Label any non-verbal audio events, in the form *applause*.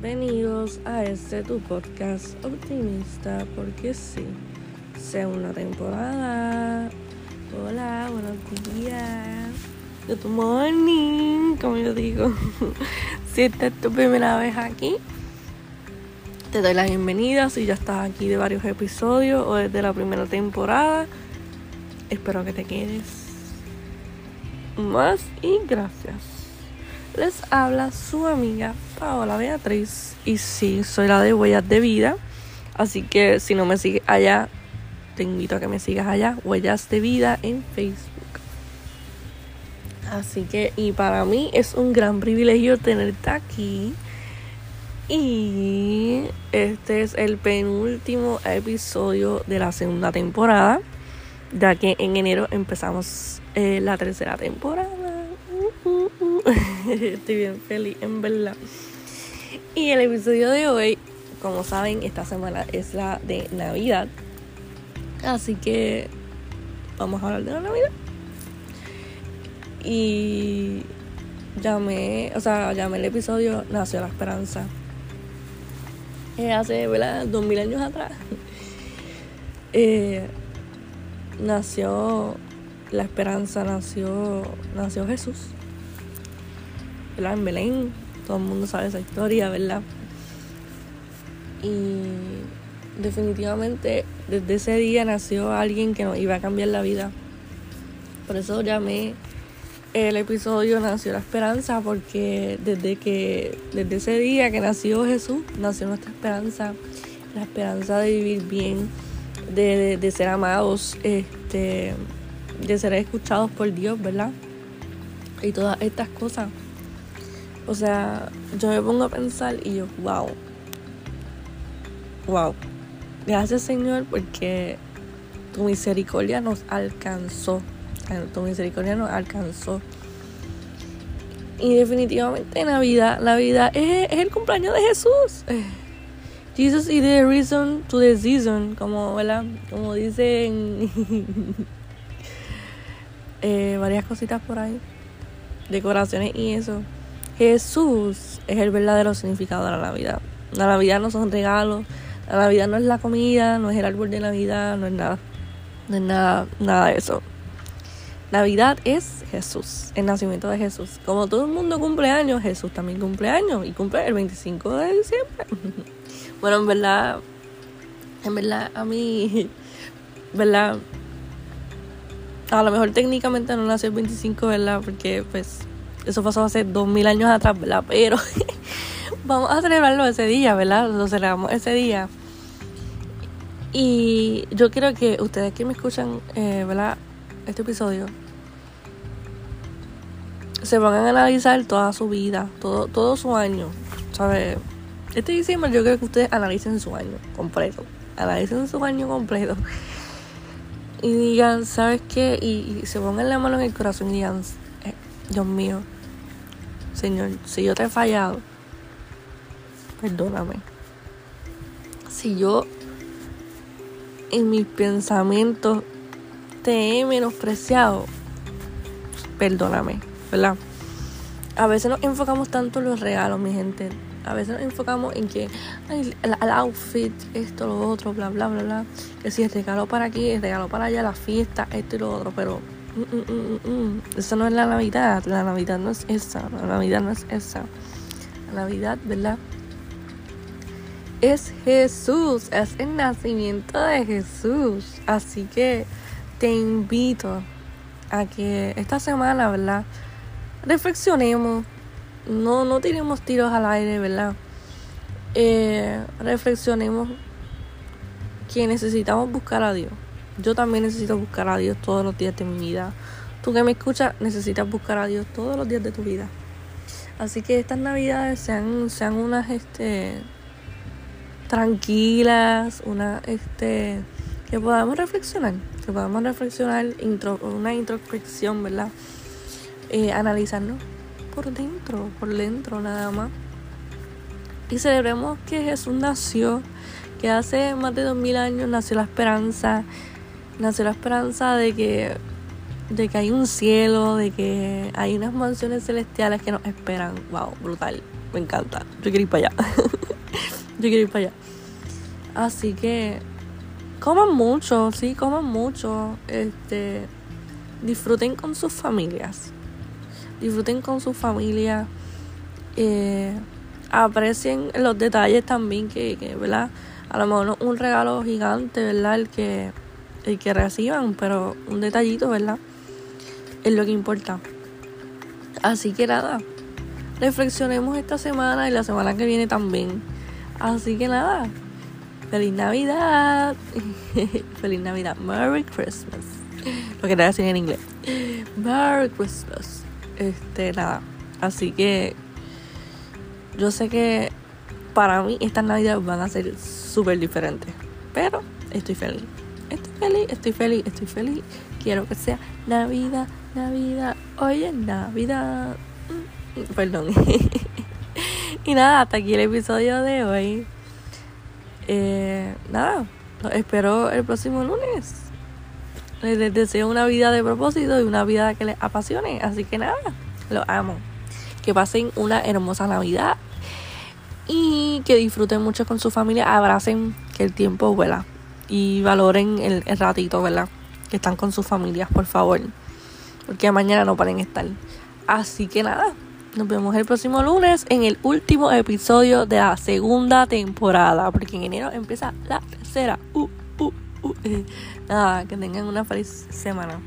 Bienvenidos a este tu podcast optimista, porque sí, segunda temporada. Hola, buenos días. Good morning, como yo digo. *laughs* si esta es tu primera vez aquí, te doy la bienvenida. Si ya estás aquí de varios episodios o desde la primera temporada, espero que te quedes más y gracias. Les habla su amiga Paola Beatriz y sí, soy la de Huellas de Vida. Así que si no me sigues allá, te invito a que me sigas allá, Huellas de Vida en Facebook. Así que, y para mí es un gran privilegio tenerte aquí. Y este es el penúltimo episodio de la segunda temporada, ya que en enero empezamos eh, la tercera temporada. *laughs* Estoy bien feliz, en verdad. Y el episodio de hoy, como saben, esta semana es la de Navidad. Así que vamos a hablar de la Navidad. Y llamé, o sea, llamé el episodio Nació la Esperanza. Hace, ¿verdad? Dos mil años atrás. *laughs* Eh, nació la esperanza, nació, nació Jesús. En Belén. Todo el mundo sabe esa historia, ¿verdad? Y definitivamente desde ese día nació alguien que nos iba a cambiar la vida. Por eso llamé el episodio Nació la Esperanza, porque desde que, desde ese día que nació Jesús, nació nuestra esperanza, la esperanza de vivir bien, de, de ser amados, este, de ser escuchados por Dios, ¿verdad? Y todas estas cosas. O sea, yo me pongo a pensar y yo, wow. Wow. Gracias Señor porque tu misericordia nos alcanzó. Tu misericordia nos alcanzó. Y definitivamente Navidad, Navidad es, es el cumpleaños de Jesús. *sighs* Jesus is the reason to the season, como, ¿verdad? Como dicen *laughs* eh, varias cositas por ahí, decoraciones y eso. Jesús es el verdadero significado de la Navidad. La Navidad no son regalos, la Navidad no es la comida, no es el árbol de Navidad, no es nada, no es nada, nada de eso. Navidad es Jesús, el nacimiento de Jesús. Como todo el mundo cumple años, Jesús también cumple años y cumple el 25 de diciembre. *laughs* bueno, en verdad, en verdad, a mí, *laughs* ¿verdad? A lo mejor técnicamente no nació el 25, ¿verdad? Porque pues eso pasó hace 2000 años atrás, ¿verdad? Pero *laughs* vamos a celebrarlo ese día, ¿verdad? Lo celebramos ese día. Y yo quiero que ustedes que me escuchan, eh, ¿verdad? Este episodio, se van a analizar toda su vida, todo, todo su año, ¿sabes? Este diciembre yo creo que ustedes analicen su año completo, analicen su año completo y digan, ¿sabes qué? Y, y se pongan la mano en el corazón y digan, eh, Dios mío, Señor, si yo te he fallado, perdóname. Si yo en mis pensamientos te he menospreciado, perdóname, ¿verdad? A veces nos enfocamos tanto en los regalos, mi gente. A veces nos enfocamos en que el, el, outfit, esto, lo otro, bla, bla, bla, bla. Que si es regalo para aquí, es regalo para allá, la fiesta, esto y lo otro. Pero mm, mm, mm, eso no es la Navidad. La Navidad no es esa. La Navidad no es esa. La Navidad, ¿verdad? Es Jesús. Es el nacimiento de Jesús. Así que te invito a que esta semana, ¿verdad? Reflexionemos. No, no tiremos tiros al aire, ¿verdad? Eh, reflexionemos que necesitamos buscar a Dios. Yo también necesito buscar a Dios todos los días de mi vida. Tú que me escuchas, necesitas buscar a Dios todos los días de tu vida. Así que estas navidades sean, sean unas este tranquilas, una este que podamos reflexionar, que podamos reflexionar, intro, una introspección, ¿verdad? Eh, analizarnos por dentro, por dentro nada más. Y celebremos que Jesús nació, que hace más de dos mil años nació la esperanza, nació la esperanza de que, de que hay un cielo, de que hay unas mansiones celestiales que nos esperan. Wow, brutal. me encanta. Yo quiero ir para allá. *laughs* Yo quiero ir para allá. Así que coman mucho, sí, coman mucho. Este, disfruten con sus familias. Disfruten con sus familias. Eh, aprecien los detalles también que, que, ¿verdad? A lo mejor no un regalo gigante, ¿verdad? El que, el que reciban, pero un detallito, ¿verdad? Es lo que importa. Así que nada, reflexionemos esta semana y la semana que viene también. Así que nada, feliz Navidad. *laughs* feliz Navidad. Merry Christmas. Lo que te decir en inglés. Merry Christmas. Este, nada. Así que yo sé que para mí estas navidades van a ser súper diferentes. Pero estoy feliz. Feliz, estoy feliz, estoy feliz. Quiero que sea Navidad, Navidad. Hoy es Navidad. Mm, perdón. *laughs* y nada, hasta aquí el episodio de hoy. Eh, nada, los espero el próximo lunes. Les deseo una vida de propósito y una vida que les apasione. Así que nada, los amo. Que pasen una hermosa Navidad y que disfruten mucho con su familia, abracen que el tiempo vuela y valoren el, ratito, ¿verdad? Que están con sus familias, por favor, porque mañana no pueden estar. Así que nada, nos vemos el próximo lunes en el último episodio de la segunda temporada, porque en enero empieza la tercera. Uh, uh, uh. Nada, que tengan una feliz semana.